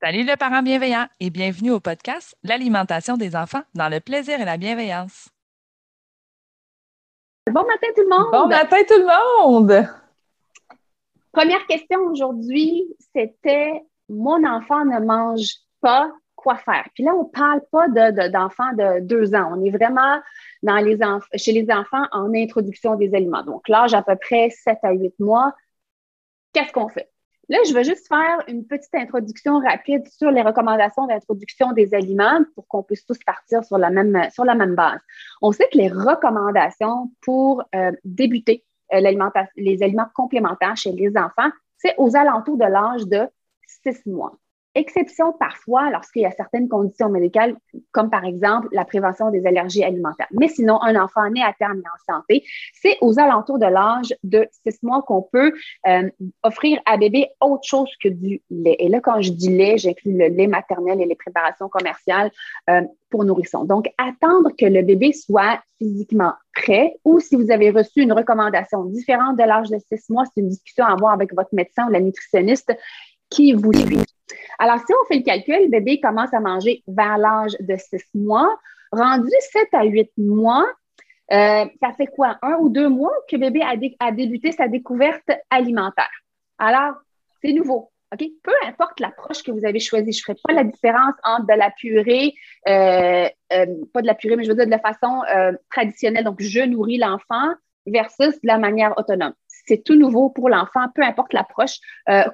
Salut le parent bienveillant et bienvenue au podcast L'alimentation des enfants dans le plaisir et la bienveillance. Bon matin tout le monde. Bon matin tout le monde. Première question aujourd'hui, c'était mon enfant ne mange pas, quoi faire? Puis là, on ne parle pas d'enfants de, deux ans. On est vraiment dans les chez les enfants en introduction des aliments. Donc, l'âge à peu près 7 à 8 mois. Qu'est-ce qu'on fait? Là, je vais juste faire une petite introduction rapide sur les recommandations d'introduction des aliments pour qu'on puisse tous partir sur la même, sur la même base. On sait que les recommandations pour euh, débuter euh, les aliments complémentaires chez les enfants, c'est aux alentours de l'âge de six mois. Exception parfois lorsqu'il y a certaines conditions médicales, comme par exemple la prévention des allergies alimentaires. Mais sinon, un enfant né à terme et en santé, c'est aux alentours de l'âge de six mois qu'on peut euh, offrir à bébé autre chose que du lait. Et là, quand je dis lait, j'inclus le lait maternel et les préparations commerciales euh, pour nourrissons. Donc, attendre que le bébé soit physiquement prêt ou si vous avez reçu une recommandation différente de l'âge de six mois, c'est une discussion à avoir avec votre médecin ou la nutritionniste qui vous suit. Alors, si on fait le calcul, le bébé commence à manger vers l'âge de 6 mois. Rendu 7 à 8 mois, euh, ça fait quoi? Un ou deux mois que bébé a, débuté sa découverte alimentaire. Alors, c'est nouveau. OK? Peu importe l'approche que vous avez choisie, je ne ferai pas la différence entre de la purée, euh, euh, pas de la purée, mais je veux dire de la façon traditionnelle. Donc, je nourris l'enfant versus de la manière autonome. C'est tout nouveau pour l'enfant, peu importe l'approche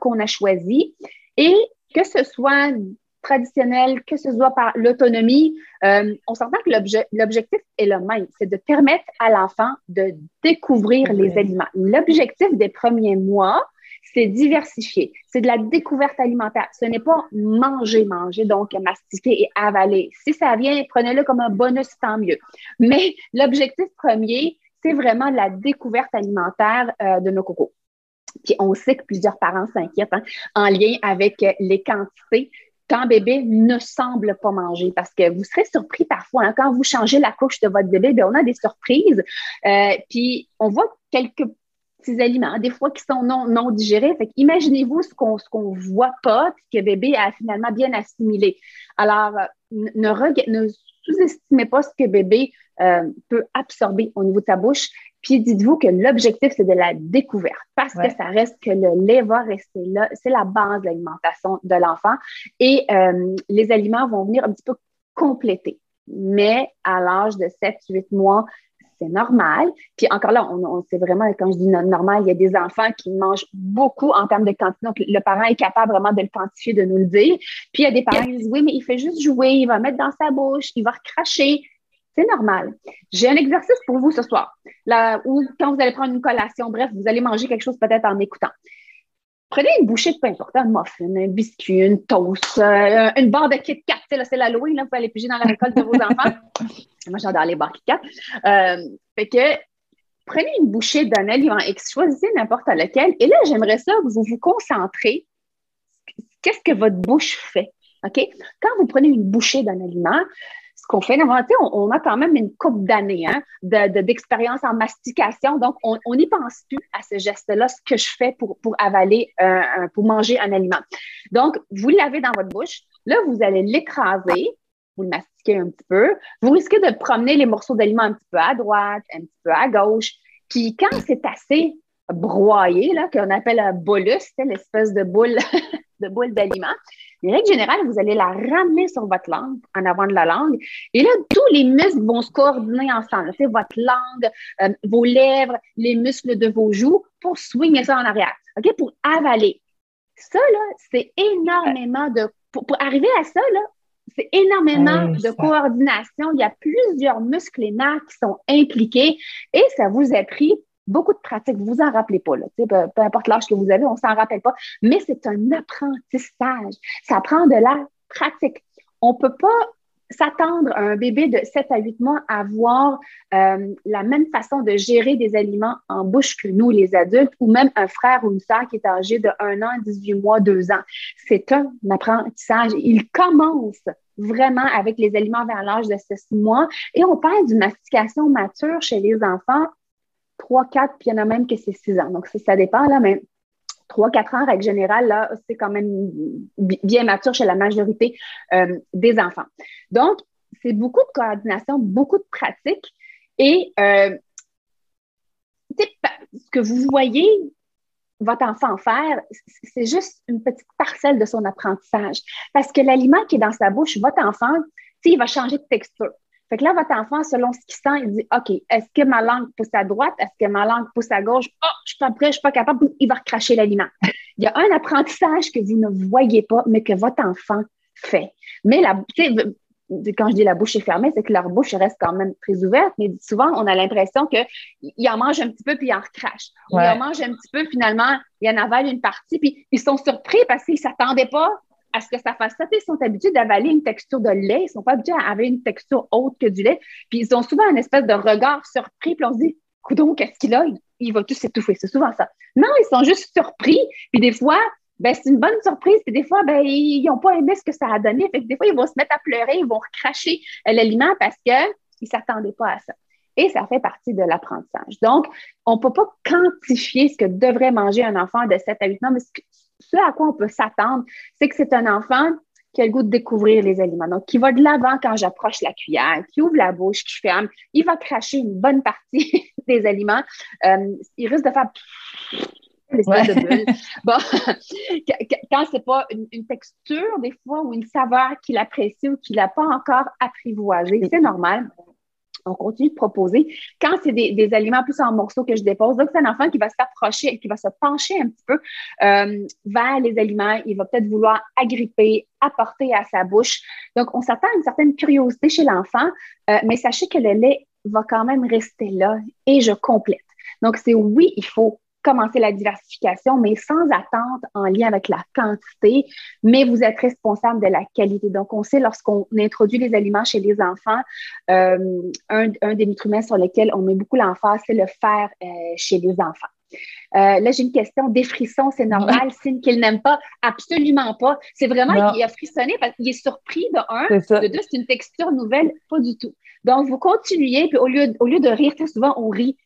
qu'on a choisie. Et que ce soit traditionnel, que ce soit par l'autonomie, euh, on s'entend que l'objectif est le même, c'est de permettre à l'enfant de découvrir les aliments. L'objectif des premiers mois, c'est diversifier, c'est de la découverte alimentaire. Ce n'est pas manger, manger, donc mastiquer et avaler. Si ça vient, prenez-le comme un bonus, tant mieux. Mais l'objectif premier, c'est vraiment la découverte alimentaire euh, de nos cocos. Puis on sait que plusieurs parents s'inquiètent hein, en lien avec euh, les quantités quand bébé ne semble pas manger. Parce que vous serez surpris parfois, hein, quand vous changez la couche de votre bébé, bien, on a des surprises. Euh, puis on voit quelques petits aliments, des fois qui sont non, non digérés. Fait imaginez-vous ce qu'on ne voit pas, puis que bébé a finalement bien assimilé. Alors, ne, ne sous-estimez pas ce que bébé peut absorber au niveau de sa bouche. Puis dites-vous que l'objectif, c'est de la découverte parce que ça reste que le lait va rester là. C'est la base de l'alimentation de l'enfant et euh, les aliments vont venir un petit peu compléter. Mais à l'âge de 7-8 mois, c'est normal. Puis encore là, on, c'est vraiment, quand je dis normal, il y a des enfants qui mangent beaucoup en termes de quantité. Donc, le parent est capable vraiment de le quantifier, de nous le dire. Puis il y a des parents qui disent, oui, mais il fait juste jouer, il va mettre dans sa bouche, il va recracher. C'est normal. J'ai un exercice pour vous ce soir. Là, ou quand vous allez prendre une collation, bref, vous allez manger quelque chose peut-être en écoutant. Prenez une bouchée de peu importe, un muffin, un biscuit, une toast, euh, une barre de Kit Kat. C'est l'Halloween, vous pouvez aller piger dans la récolte de vos enfants. Moi, j'adore les barres Kit Kat. Euh, fait que prenez une bouchée d'un aliment et choisissez n'importe lequel. Et là, j'aimerais ça que vous vous concentrez. Qu'est-ce que votre bouche fait? OK? Quand vous prenez une bouchée d'un aliment, ce qu'on fait, on, on, a quand même une coupe d'années hein, d'expérience en mastication. Donc, on n'y pense plus à ce geste-là, ce que je fais pour, pour avaler, pour manger un aliment. Donc, vous l'avez dans votre bouche. Là, vous allez l'écraser vous le mastiquez un petit peu. Vous risquez de promener les morceaux d'aliments un petit peu à droite, un petit peu à gauche. Puis quand c'est assez broyé, là, qu'on appelle un bolus, l'espèce de boule de boule d'aliments, en règle générale, vous allez la ramener sur votre langue, en avant de la langue. Et là, tous les muscles vont se coordonner ensemble. C'est votre langue, euh, vos lèvres, les muscles de vos joues pour swinger ça en arrière. OK? Pour avaler. Ça, là, c'est énormément de. Pour, arriver à ça, là, c'est énormément de coordination. Il y a plusieurs muscles et nerfs qui sont impliqués et ça vous a pris beaucoup de pratique. Vous vous en rappelez pas, là. Peu, importe l'âge que vous avez, on s'en rappelle pas. Mais c'est un apprentissage. Ça prend de la pratique. On peut pas s'attendre à un bébé de 7 à 8 mois à avoir euh, la même façon de gérer des aliments en bouche que nous, les adultes, ou même un frère ou une sœur qui est âgé de 1 an, 18 mois, 2 ans. C'est un apprentissage. Il commence vraiment avec les aliments vers l'âge de 6 mois et on parle d'une mastication mature chez les enfants 3, 4, puis il y en a même que c'est 6 ans. Donc, ça, dépend, là, mais 3, 4 ans, règle générale, là, c'est quand même bien mature chez la majorité euh, des enfants. Donc, c'est beaucoup de coordination, beaucoup de pratique. Et euh, ce que vous voyez votre enfant faire, c'est juste une petite parcelle de son apprentissage. Parce que l'aliment qui est dans sa bouche, votre enfant, il va changer de texture. Fait que là, votre enfant, selon ce qu'il sent, il dit OK, est-ce que ma langue pousse à droite? Est-ce que ma langue pousse à gauche? Oh, je suis pas prêt, je suis pas capable. Il va recracher l'aliment. Il y a un apprentissage que vous ne voyez pas, mais que votre enfant fait. Mais la, quand je dis la bouche est fermée, c'est que leur bouche reste quand même très ouverte, mais souvent, on a l'impression qu'il en mange un petit peu puis il en recrache. Ou il en mange un petit peu, finalement, il en avale une partie, puis ils sont surpris parce qu'ils ne s'attendaient pas à ce que ça fasse ça. Ils sont habitués d'avaler une texture de lait. Ils ne sont pas habitués à avoir une texture haute que du lait. Puis ils ont souvent une espèce de regard surpris. Puis on se dit, coudon, qu'est-ce qu'il a? Il, va tout s'étouffer. C'est souvent ça. Non, ils sont juste surpris. Puis des fois, ben, c'est une bonne surprise. Puis des fois, ben, ils n'ont pas aimé ce que ça a donné. Fait des fois, ils vont se mettre à pleurer, ils vont recracher l'aliment parce qu'ils ne s'attendaient pas à ça. Et ça fait partie de l'apprentissage. Donc, on ne peut pas quantifier ce que devrait manger un enfant de 7 à 8 ans, mais ce à quoi on peut s'attendre, c'est que c'est un enfant qui a le goût de découvrir les aliments. Donc, qui va de l'avant quand j'approche la cuillère, qui ouvre la bouche, qui ferme, il va cracher une bonne partie des aliments. Euh, il risque de faire de bulle. Bon, quand c'est pas une, texture, des fois, ou une saveur qu'il apprécie ou qu'il n'a pas encore apprivoisé, c'est normal on continue de proposer. Quand c'est des, aliments plus en morceaux que je dépose, donc c'est un enfant qui va s'approcher, qui va se pencher un petit peu euh, vers les aliments. Il va peut-être vouloir agripper, apporter à sa bouche. Donc, on s'attend à une certaine curiosité chez l'enfant, euh, mais sachez que le lait va quand même rester là et je complète. Donc, c'est oui, il faut commencer la diversification, mais sans attente en lien avec la quantité, mais vous êtes responsable de la qualité. Donc, on sait lorsqu'on introduit les aliments chez les enfants, euh, un, des nutriments sur lesquels on met beaucoup l'emphase, c'est le fer euh, chez les enfants. Euh, là, j'ai une question. Des frissons, c'est normal, signe qu'il n'aime pas? Absolument pas. C'est vraiment qu'il a frissonné parce qu'il est surpris de un. De deux, c'est une texture nouvelle, pas du tout. Donc, vous continuez, puis au lieu, au lieu de rire, très souvent, on rit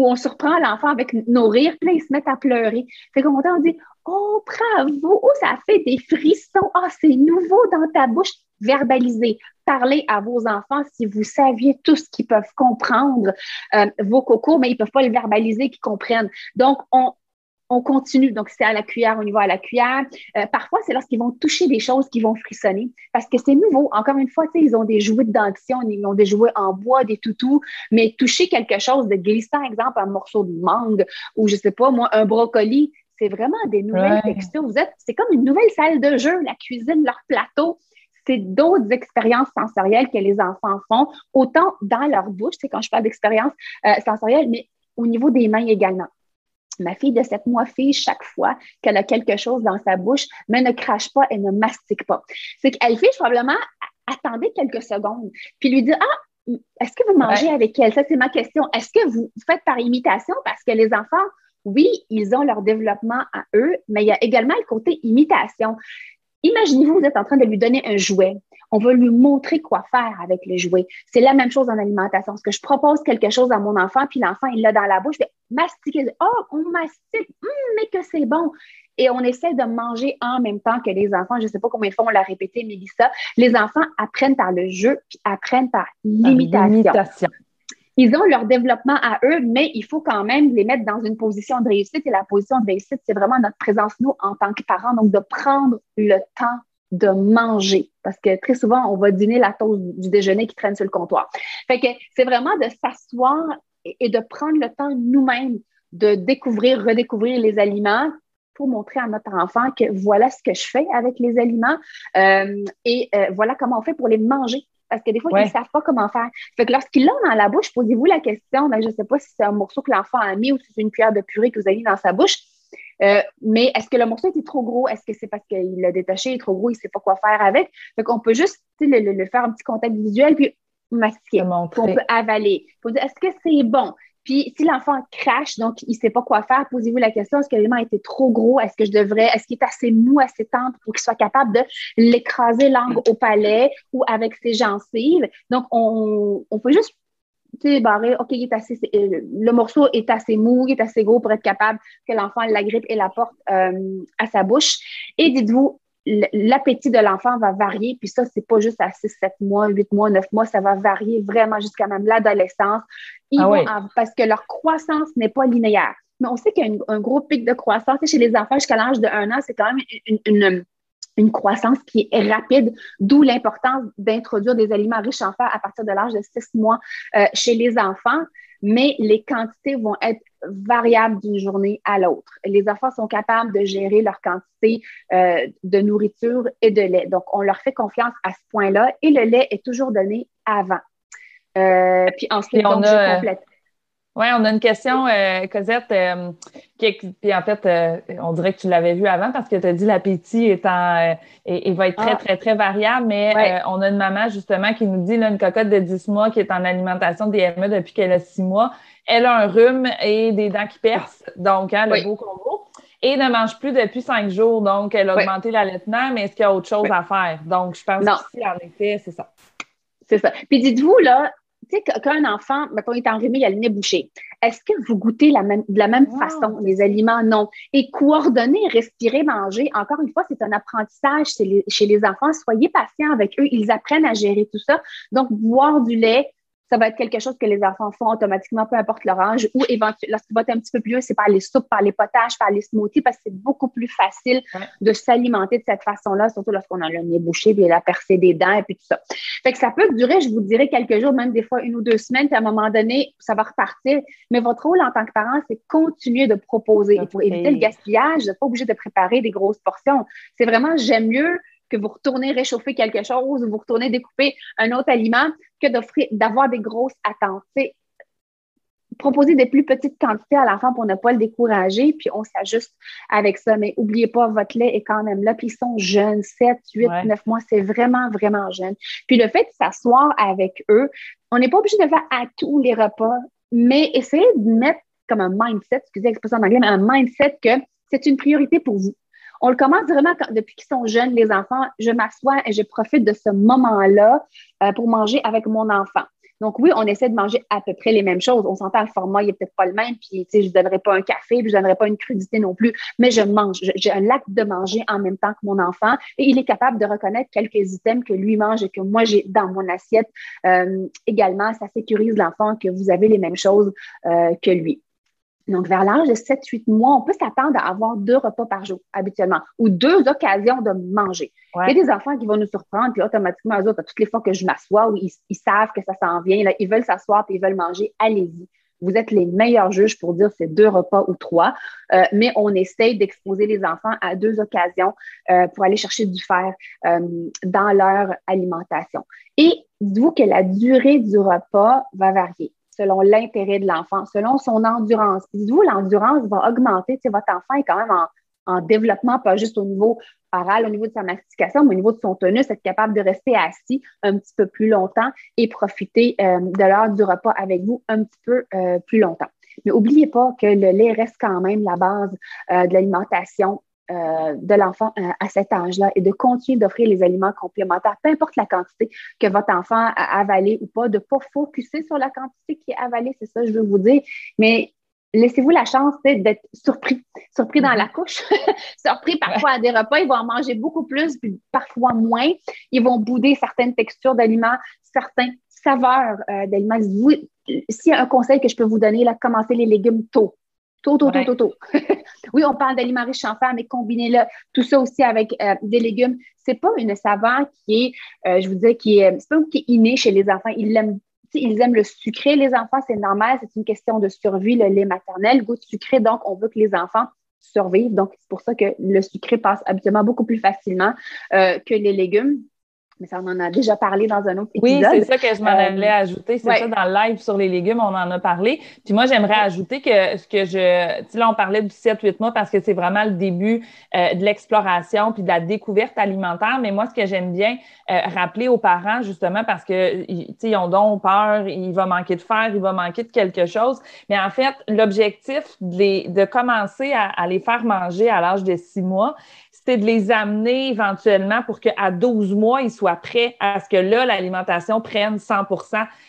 où on surprend l'enfant avec nos rires, puis ils se mettent à pleurer. Fait qu'on on dit Oh, bravo! Oh, ça fait des frissons! Ah, c'est nouveau dans ta bouche. Verbalisez. Parlez à vos enfants si vous saviez tout ce qu'ils peuvent comprendre, euh, vos cocos, mais ils ne peuvent pas le verbaliser, qu'ils comprennent. Donc, on, on continue. Donc, c'est à la cuillère, on y va à la cuillère. Euh, parfois, c'est lorsqu'ils vont toucher des choses qui vont frissonner parce que c'est nouveau. Encore une fois, ils ont des jouets de dentition, ils ont des jouets en bois, des toutous, mais toucher quelque chose de glissant, exemple, un morceau de mangue ou je sais pas, moi, un brocoli, c'est vraiment des nouvelles textures. Vous êtes, c'est comme une nouvelle salle de jeu, la cuisine, leur plateau. C'est d'autres expériences sensorielles que les enfants font, autant dans leur bouche, c'est quand je parle d'expérience euh, sensorielle, mais au niveau des mains également. Ma fille de 7 mois fait chaque fois qu'elle a quelque chose dans sa bouche, mais ne crache pas et ne mastique pas. C'est qu'elle fait probablement attendez quelques secondes, puis lui dit Ah, est-ce que vous mangez avec elle? Ça, c'est ma question. Est-ce que vous faites par imitation? Parce que les enfants, oui, ils ont leur développement à eux, mais il y a également le côté imitation. Imaginez-vous, vous êtes en train de lui donner un jouet. On va lui montrer quoi faire avec le jouet. C'est la même chose en alimentation. Est-ce que je propose quelque chose à mon enfant, puis l'enfant, il l'a dans la bouche, je vais mastiquer. Oh, on mastique, hum, mais que c'est bon. et on essaie de manger en même temps que les enfants. Je ne sais pas combien de fois on l'a répété, Mélissa. Les enfants apprennent par le jeu puis apprennent par l'imitation. Ils ont leur développement à eux, mais il faut quand même les mettre dans une position de réussite. Et la position de réussite, c'est vraiment notre présence, nous, en tant que parents. Donc, de prendre le temps de manger. Parce que très souvent, on va dîner la toast du déjeuner qui traîne sur le comptoir. Fait que c'est vraiment de s'asseoir et de prendre le temps nous-mêmes de découvrir, redécouvrir les aliments pour montrer à notre enfant que voilà ce que je fais avec les aliments euh, et euh, voilà comment on fait pour les manger. Parce que des fois, ils ne savent pas comment faire. Fait que lorsqu'ils l'ont dans la bouche, posez-vous la question, ben, je ne sais pas si c'est un morceau que l'enfant a mis ou si c'est une cuillère de purée que vous avez mis dans sa bouche. Euh, mais est-ce que le morceau était trop gros? Est-ce que c'est parce qu'il l'a détaché, il est trop gros, il ne sait pas quoi faire avec? Fait qu'on peut juste le, faire un petit contact visuel, puis mastiquer. On peut avaler. Faut dire, est-ce que c'est bon? Puis si l'enfant crache, donc il ne sait pas quoi faire, posez-vous la question, est-ce que l'élément était trop gros? Est-ce que je devrais, est-ce qu'il est assez mou, assez tendre pour qu'il soit capable de l'écraser langue au palais ou avec ses gencives? Donc, on, on peut juste barré, OK, il est assez, euh, le morceau est assez mou, il est assez gros pour être capable que l'enfant l'agrippe et l'apporte euh, à sa bouche. Et dites-vous, l'appétit de l'enfant va varier, puis ça, c'est pas juste à 6, 7 mois, 8 mois, 9 mois, ça va varier vraiment jusqu'à même l'adolescence. Ah parce que leur croissance n'est pas linéaire. Mais on sait qu'il y a un gros pic de croissance. Chez les enfants jusqu'à l'âge de 1 an, c'est quand même une, une croissance qui est rapide, d'où l'importance d'introduire des aliments riches en fer à partir de l'âge de 6 mois euh, chez les enfants, mais les quantités vont être variables d'une journée à l'autre. Les enfants sont capables de gérer leur quantité euh, de nourriture et de lait. Donc, on leur fait confiance à ce point-là et le lait est toujours donné avant. Euh, puis ensuite, on a... complète. Oui, on a une question, euh, Cosette, euh, qui, puis en fait, euh, on dirait que tu l'avais vu avant parce que tu as dit l'appétit étant et, va être très, ah. très, très variable, mais on a une maman justement qui nous dit là, une cocotte de 10 mois qui est en alimentation DME depuis qu'elle a 6 mois. Elle a un rhume et des dents qui percent, donc hein, le beau combo. Et ne mange plus depuis 5 jours, donc elle a augmenté l'allaitement, mais est-ce qu'il y a autre chose à faire? Donc, je pense que en effet, c'est ça. C'est ça. Puis dites-vous, là, tu sais, qu'un enfant, il est enrhumé, il a le nez bouché. Est-ce que vous goûtez la même, de la même façon les aliments? Non. Et coordonner, respirer, manger, encore une fois, c'est un apprentissage chez les enfants. Soyez patients avec eux. Ils apprennent à gérer tout ça. Donc, boire du lait, ça va être quelque chose que les enfants font automatiquement, peu importe leur âge, ou éventuellement, lorsqu'il va être un petit peu plus vieux, c'est par les soupes, par les potages, par les smoothies, parce que c'est beaucoup plus facile de s'alimenter de cette façon-là, surtout lorsqu'on a le nez bouché, puis la percée des dents, et puis tout ça. Fait que ça peut durer, je vous dirais, quelques jours, même des fois une ou deux semaines, puis à un moment donné, ça va repartir. Mais votre rôle en tant que parent, c'est continuer de proposer. Et pour éviter le gaspillage, vous n'êtes pas obligé de préparer des grosses portions. C'est vraiment, j'aime mieux que vous retournez réchauffer quelque chose ou vous retournez découper un autre aliment que d'avoir des grosses attentes. proposer des plus petites quantités à l'enfant pour ne pas le décourager, puis on s'ajuste avec ça. Mais n'oubliez pas, votre lait est quand même là, puis ils sont jeunes, 7, 8, 9 mois, c'est vraiment, vraiment jeune. Puis le fait de s'asseoir avec eux, on n'est pas obligé de faire à tous les repas, mais essayez de mettre comme un mindset, excusez l'expression en anglais, mais un mindset que c'est une priorité pour vous. On le commence vraiment depuis qu'ils sont jeunes, les enfants. Je m'assois et je profite de ce moment-là euh, pour manger avec mon enfant. Donc oui, on essaie de manger à peu près les mêmes choses. On s'entend, le format, il n'est peut-être pas le même, puis je ne donnerai pas un café, puis je ne donnerai pas une crudité non plus, mais je mange. J'ai un acte de manger en même temps que mon enfant et il est capable de reconnaître quelques items que lui mange et que moi j'ai dans mon assiette. Euh, également, ça sécurise l'enfant que vous avez les mêmes choses euh, que lui. Donc, vers l'âge de 7-8 mois, on peut s'attendre à avoir deux repas par jour habituellement ou deux occasions de manger. Il y a des enfants qui vont nous surprendre, puis automatiquement, eux autres, toutes les fois que je m'assois, ils, ils, savent que ça s'en vient, là, ils veulent s'asseoir puis ils veulent manger, allez-y. Vous êtes les meilleurs juges pour dire c'est deux repas ou trois, euh, mais on essaye d'exposer les enfants à deux occasions euh, pour aller chercher du fer euh, dans leur alimentation. Et dites-vous que la durée du repas va varier selon l'intérêt de l'enfant, selon son endurance. Puis vous, l'endurance va augmenter. Tu votre enfant est quand même en, développement, pas juste au niveau oral, au niveau de sa mastication, mais au niveau de son tonus, être capable de rester assis un petit peu plus longtemps et profiter euh, de l'heure du repas avec vous un petit peu euh, plus longtemps. Mais n'oubliez pas que le lait reste quand même la base euh, de l'alimentation euh, de l'enfant euh, à cet âge-là et de continuer d'offrir les aliments complémentaires, peu importe la quantité que votre enfant a avalé ou pas, de ne pas focuser sur la quantité qui est avalée, c'est ça que je veux vous dire. Mais laissez-vous la chance d'être surpris, surpris dans la mm-hmm. couche, surpris parfois à des repas, ils vont en manger beaucoup plus, puis parfois moins. Ils vont bouder certaines textures d'aliments, certaines saveurs euh, d'aliments. S'il y a un conseil que je peux vous donner, là, commencez les légumes tôt. Tôt, tôt, tôt, tôt, tôt. oui, on parle d'aliments riches en fer, mais combinez-le, tout ça aussi avec euh, des légumes. C'est pas une saveur qui est, euh, je vous dis, qui est, c'est pas qui est innée chez les enfants. Ils l'aiment ils aiment le sucré, les enfants, c'est normal, c'est une question de survie, le lait maternel, goût de sucré, donc on veut que les enfants survivent. Donc, c'est pour ça que le sucré passe habituellement beaucoup plus facilement euh, que les légumes mais ça, on en a déjà parlé dans un autre épisode. Oui, c'est ça que je m'en allais euh, ajouter. C'est ça, dans le live sur les légumes, on en a parlé. Puis moi, j'aimerais ajouter que ce que je. Tu sais, là, on parlait du 7-8 mois parce que c'est vraiment le début euh, de l'exploration puis de la découverte alimentaire. Mais moi, ce que j'aime bien euh, rappeler aux parents, justement, parce que, tu sais, ils ont donc peur, il va manquer de fer, il va manquer de quelque chose. Mais en fait, l'objectif de, de commencer à, à les faire manger à l'âge de 6 mois, c'est de les amener éventuellement pour qu'à 12 mois, ils soient prêts à ce que là, l'alimentation prenne 100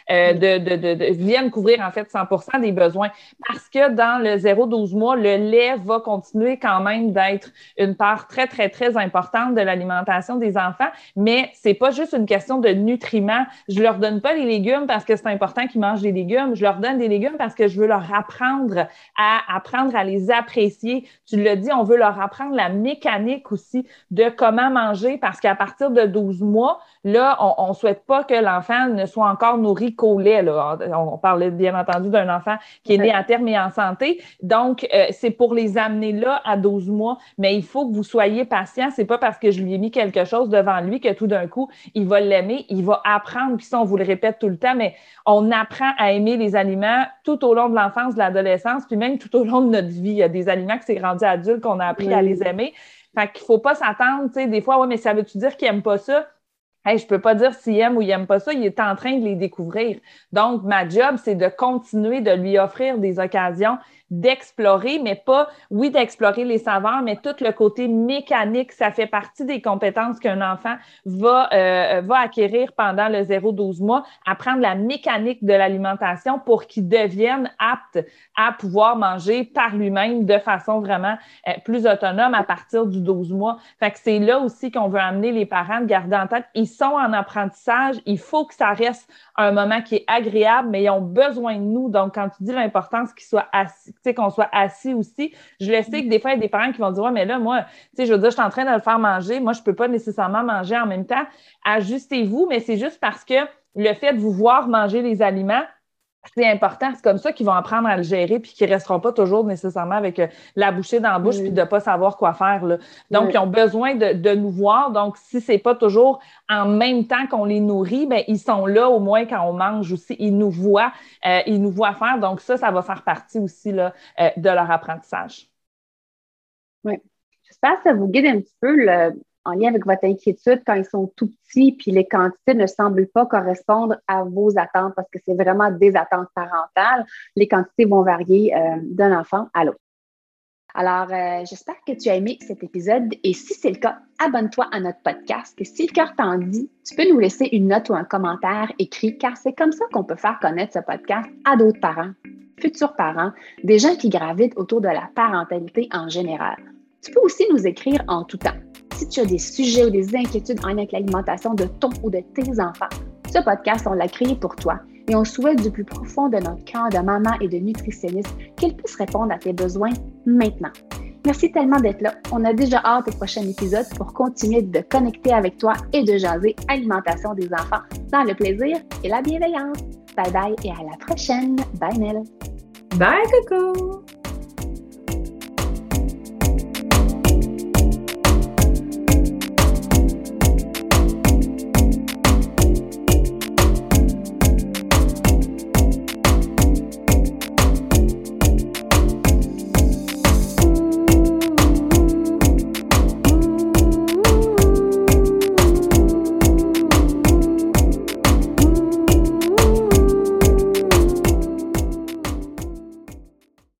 euh, de, de, de, de, vienne couvrir en fait 100% des besoins. Parce que dans le 0-12 mois, le lait va continuer quand même d'être une part très, très, très importante de l'alimentation des enfants. Mais c'est pas juste une question de nutriments. Je leur donne pas les légumes parce que c'est important qu'ils mangent des légumes. Je leur donne des légumes parce que je veux leur apprendre à apprendre à les apprécier. Tu l'as dit, on veut leur apprendre la mécanique aussi de comment manger parce qu'à partir de 12 mois, là, on ne souhaite pas que l'enfant ne soit encore nourri qu'au lait. Là. On, parlait bien entendu d'un enfant qui est né à terme et en santé. Donc, euh, c'est pour les amener là à 12 mois, mais il faut que vous soyez patient. C'est pas parce que je lui ai mis quelque chose devant lui que tout d'un coup, il va l'aimer, il va apprendre. Puis ça, on vous le répète tout le temps, mais on apprend à aimer les aliments tout au long de l'enfance, de l'adolescence, puis même tout au long de notre vie. Il y a des aliments que c'est rendu adulte qu'on a appris à les aimer. Fait qu'il faut pas s'attendre, tu sais, des fois, ouais, mais ça veut-tu dire qu'il aime pas ça? Hey, je peux pas dire s'il aime ou il aime pas ça, il est en train de les découvrir. Donc, ma job, c'est de continuer de lui offrir des occasions d'explorer, mais pas, oui, d'explorer les saveurs, mais tout le côté mécanique, ça fait partie des compétences qu'un enfant va, euh, va acquérir pendant le 0-12 mois, apprendre la mécanique de l'alimentation pour qu'il devienne apte à pouvoir manger par lui-même de façon vraiment euh, plus autonome à partir du 12 mois. Fait que c'est là aussi qu'on veut amener les parents de garder en tête, sont en apprentissage, il faut que ça reste un moment qui est agréable, mais ils ont besoin de nous. Donc, quand tu dis l'importance qu'ils soient assis, qu'on soit assis aussi. Je le sais que des fois, il y a des parents qui vont dire Ouais, mais là, moi, tu sais, je veux dire, je suis en train de le faire manger. Moi, je ne peux pas nécessairement manger en même temps. Ajustez-vous, mais c'est juste parce que le fait de vous voir manger les aliments, c'est important. C'est comme ça qu'ils vont apprendre à le gérer puis qu'ils ne resteront pas toujours nécessairement avec euh, la bouchée dans la bouche puis de ne pas savoir quoi faire. Là. Donc, ils ont besoin de, nous voir. Donc, si ce n'est pas toujours en même temps qu'on les nourrit, bien, ils sont là au moins quand on mange aussi. Ils nous voient, euh, ils nous voient faire. Donc, ça, ça va faire partie aussi là, euh, de leur apprentissage. Oui. J'espère que ça vous guide un petit peu le, en lien avec votre inquiétude quand ils sont tout petits, puis les quantités ne semblent pas correspondre à vos attentes parce que c'est vraiment des attentes parentales. Les quantités vont varier euh, d'un enfant à l'autre. Alors, euh, j'espère que tu as aimé cet épisode et si c'est le cas, abonne-toi à notre podcast. Et si le cœur t'en dit, tu peux nous laisser une note ou un commentaire écrit car c'est comme ça qu'on peut faire connaître ce podcast à d'autres parents, futurs parents, des gens qui gravitent autour de la parentalité en général. Tu peux aussi nous écrire en tout temps si tu as des sujets ou des inquiétudes en lien avec l'alimentation de ton ou de tes enfants, ce podcast, on l'a créé pour toi et on souhaite du plus profond de notre cœur de maman et de nutritionniste qu'elle puisse répondre à tes besoins maintenant. Merci tellement d'être là. On a déjà hâte au prochain épisode pour continuer de connecter avec toi et de jaser alimentation des enfants dans le plaisir et la bienveillance. Bye bye et à la prochaine. Bye Nell. Bye Coco.